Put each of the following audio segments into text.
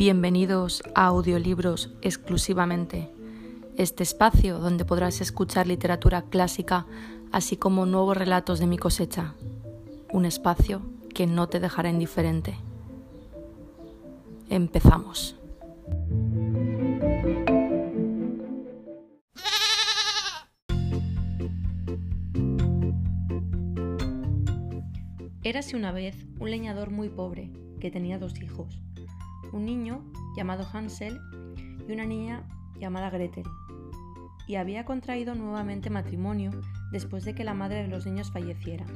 Bienvenidos a Audiolibros exclusivamente, este espacio donde podrás escuchar literatura clásica así como nuevos relatos de mi cosecha, un espacio que no te dejará indiferente. Empezamos. Érase una vez un leñador muy pobre que tenía dos hijos, un niño llamado Hansel y una niña llamada Gretel, y había contraído nuevamente matrimonio después de que la madre de los niños falleciera.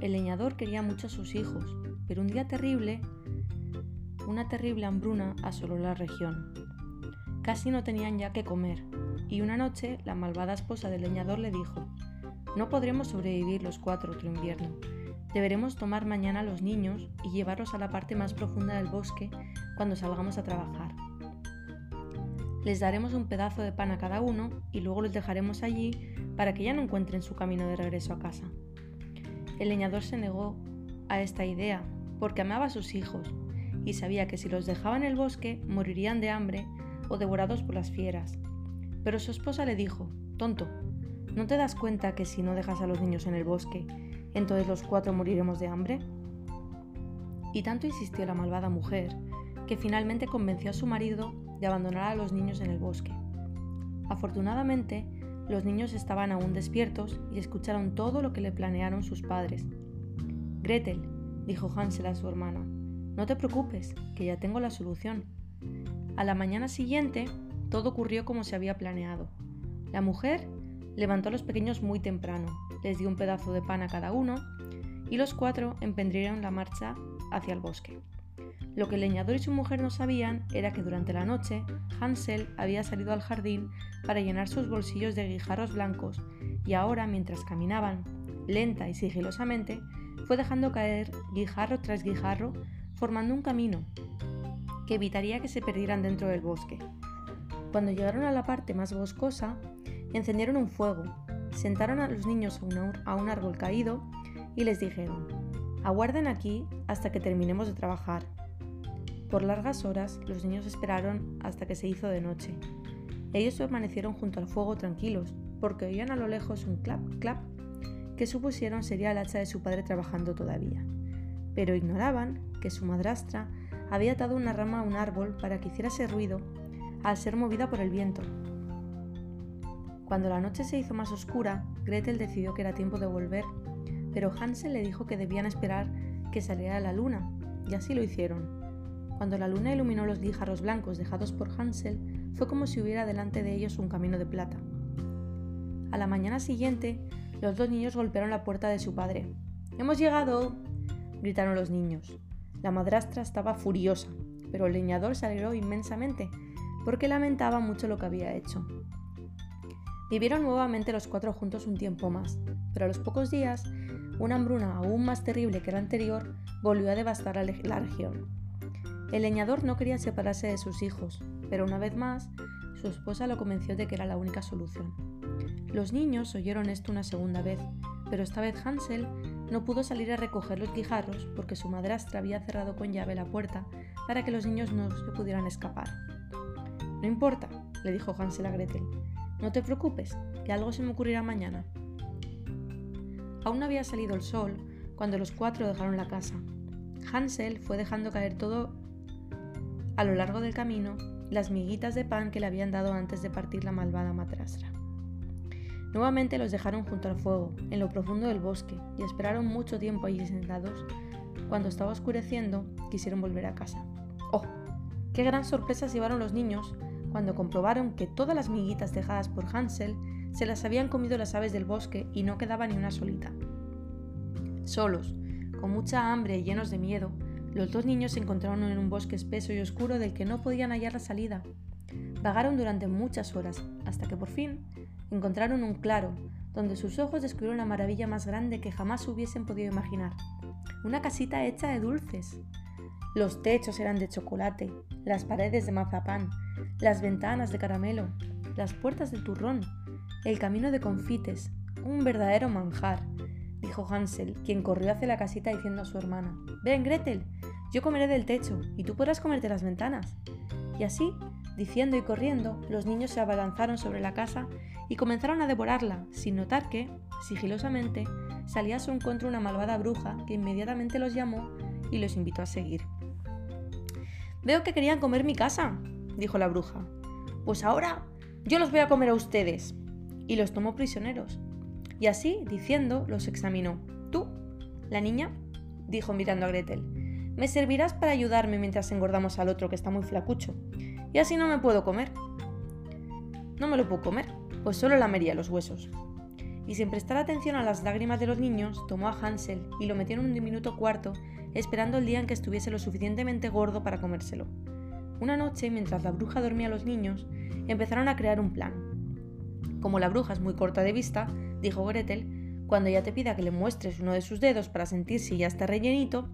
El leñador quería mucho a sus hijos, pero un día terrible, una terrible hambruna asoló la región. Casi no tenían ya que comer, y una noche la malvada esposa del leñador le dijo, no podremos sobrevivir los cuatro otro invierno Deberemos tomar mañana a los niños y llevarlos a la parte más profunda del bosque cuando salgamos a trabajar. Les daremos un pedazo de pan a cada uno y luego los dejaremos allí para que ya no encuentren su camino de regreso a casa. El leñador se negó a esta idea porque amaba a sus hijos y sabía que si los dejaba en el bosque morirían de hambre o devorados por las fieras. Pero su esposa le dijo, tonto, ¿no te das cuenta que si no dejas a los niños en el bosque, entonces los cuatro moriremos de hambre. Y tanto insistió la malvada mujer, que finalmente convenció a su marido de abandonar a los niños en el bosque. Afortunadamente, los niños estaban aún despiertos y escucharon todo lo que le planearon sus padres. Gretel, dijo Hansel a su hermana, no te preocupes, que ya tengo la solución. A la mañana siguiente, todo ocurrió como se había planeado. La mujer levantó a los pequeños muy temprano, les dio un pedazo de pan a cada uno y los cuatro emprendieron la marcha hacia el bosque. Lo que el leñador y su mujer no sabían era que durante la noche Hansel había salido al jardín para llenar sus bolsillos de guijarros blancos y ahora, mientras caminaban, lenta y sigilosamente, fue dejando caer guijarro tras guijarro, formando un camino que evitaría que se perdieran dentro del bosque. Cuando llegaron a la parte más boscosa, encendieron un fuego sentaron a los niños a un, árbol caído y les dijeron, aguarden aquí hasta que terminemos de trabajar. Por largas horas los niños esperaron hasta que se hizo de noche. Ellos permanecieron junto al fuego tranquilos, porque oían a lo lejos un clap, clap, que supusieron sería el hacha de su padre trabajando todavía. Pero ignoraban que su madrastra había atado una rama a un árbol para que hiciera ese ruido al ser movida por el viento, cuando la noche se hizo más oscura, Gretel decidió que era tiempo de volver, pero Hansel le dijo que debían esperar que saliera la luna, y así lo hicieron. Cuando la luna iluminó los guijarros blancos dejados por Hansel, fue como si hubiera delante de ellos un camino de plata. A la mañana siguiente, los dos niños golpearon la puerta de su padre. ¡Hemos llegado! gritaron los niños. La madrastra estaba furiosa, pero el leñador se alegró inmensamente, porque lamentaba mucho lo que había hecho. Vivieron nuevamente los cuatro juntos un tiempo más, pero a los pocos días, una hambruna aún más terrible que la anterior volvió a devastar la, la región. El leñador no quería separarse de sus hijos, pero una vez más, su esposa lo convenció de que era la única solución. Los niños oyeron esto una segunda vez, pero esta vez Hansel no pudo salir a recoger los guijarros porque su madrastra había cerrado con llave la puerta para que los niños no se pudieran escapar. No importa, le dijo Hansel a Gretel, no te preocupes, que algo se me ocurrirá mañana. Aún no había salido el sol cuando los cuatro dejaron la casa. Hansel fue dejando caer todo a lo largo del camino las miguitas de pan que le habían dado antes de partir la malvada matrastra. Nuevamente los dejaron junto al fuego, en lo profundo del bosque, y esperaron mucho tiempo allí sentados. Cuando estaba oscureciendo, quisieron volver a casa. ¡Oh! ¡Qué gran sorpresa llevaron los niños cuando comprobaron que todas las miguitas dejadas por Hansel se las habían comido las aves del bosque y no quedaba ni una solita. Solos, con mucha hambre y llenos de miedo, los dos niños se encontraron en un bosque espeso y oscuro del que no podían hallar la salida. Vagaron durante muchas horas, hasta que por fin encontraron un claro, donde sus ojos descubrieron la maravilla más grande que jamás hubiesen podido imaginar. Una casita hecha de dulces. Los techos eran de chocolate, las paredes de mazapán, las ventanas de caramelo, las puertas de turrón, el camino de confites, un verdadero manjar, dijo Hansel, quien corrió hacia la casita diciendo a su hermana, Ven, Gretel, Yo comeré del techo y tú podrás comerte las ventanas. Y así, diciendo y corriendo, los niños se abalanzaron sobre la casa y comenzaron a devorarla, sin notar que, sigilosamente, salía a su encuentro una malvada bruja que inmediatamente los llamó y los invitó a seguir. Veo que querían comer mi casa, dijo la bruja. Pues ahora yo los voy a comer a ustedes. Y los tomó prisioneros. Y así, diciendo, los examinó. ¿Tú? La niña, dijo mirando a Gretel. Me servirás para ayudarme mientras engordamos al otro que está muy flacucho. Y así no me puedo comer. No me lo puedo comer, pues solo lamería los huesos. Y sin prestar atención a las lágrimas de los niños, tomó a Hansel y lo metió en un diminuto cuarto, esperando el día en que estuviese lo suficientemente gordo para comérselo. Una noche, mientras la bruja dormía a los niños, empezaron a crear un plan. Como la bruja es muy corta de vista, dijo Gretel, cuando ella te pida que le muestres uno de sus dedos para sentir si ya está rellenito,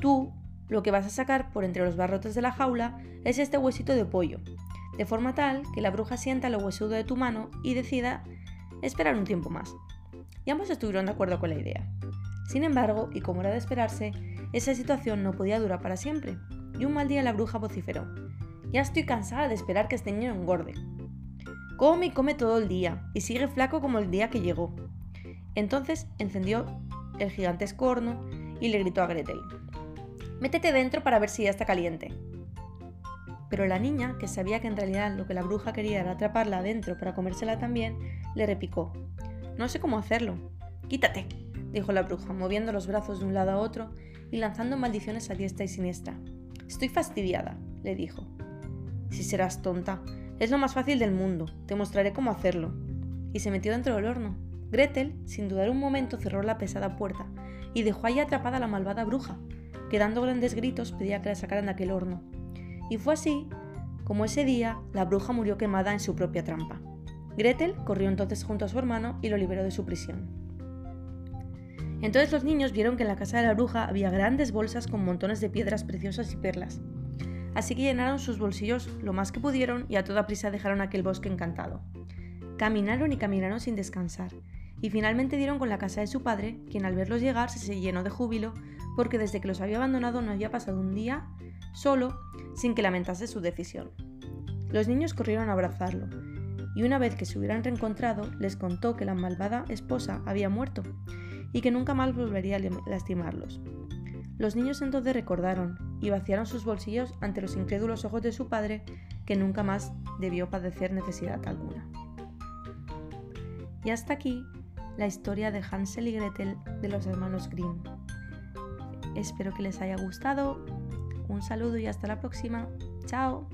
tú lo que vas a sacar por entre los barrotes de la jaula es este huesito de pollo, de forma tal que la bruja sienta lo huesudo de tu mano y decida esperar un tiempo más. Y ambos estuvieron de acuerdo con la idea. Sin embargo, y como era de esperarse, esa situación no podía durar para siempre, y un mal día la bruja vociferó. Ya estoy cansada de esperar que este niño engorde. Come y come todo el día, y sigue flaco como el día que llegó. Entonces encendió el gigantesco horno y le gritó a Gretel. Métete dentro para ver si ya está caliente. Pero la niña, que sabía que en realidad lo que la bruja quería era atraparla adentro para comérsela también, le repicó. No sé cómo hacerlo. Quítate, dijo la bruja, moviendo los brazos de un lado a otro y lanzando maldiciones a diestra y siniestra. Estoy fastidiada, le dijo. Si serás tonta, es lo más fácil del mundo, te mostraré cómo hacerlo. Y se metió dentro del horno. Gretel, sin dudar un momento, cerró la pesada puerta y dejó ahí atrapada a la malvada bruja, que dando grandes gritos pedía que la sacaran de aquel horno. Y fue así como ese día la bruja murió quemada en su propia trampa. Gretel corrió entonces junto a su hermano y lo liberó de su prisión. Entonces los niños vieron que en la casa de la bruja había grandes bolsas con montones de piedras preciosas y perlas. Así que llenaron sus bolsillos lo más que pudieron y a toda prisa dejaron aquel bosque encantado. Caminaron y caminaron sin descansar, y finalmente dieron con la casa de su padre, quien al verlos llegar se llenó de júbilo porque desde que los había abandonado no había pasado un día solo sin que lamentase su decisión. Los niños corrieron a abrazarlo, y una vez que se hubieran reencontrado, les contó que la malvada esposa había muerto y que nunca más volvería a lastimarlos. Los niños entonces recordaron y vaciaron sus bolsillos ante los incrédulos ojos de su padre, que nunca más debió padecer necesidad alguna. Y hasta aquí la historia de Hansel y Gretel de los hermanos Grimm. Espero que les haya gustado. Un saludo y hasta la próxima. Chao.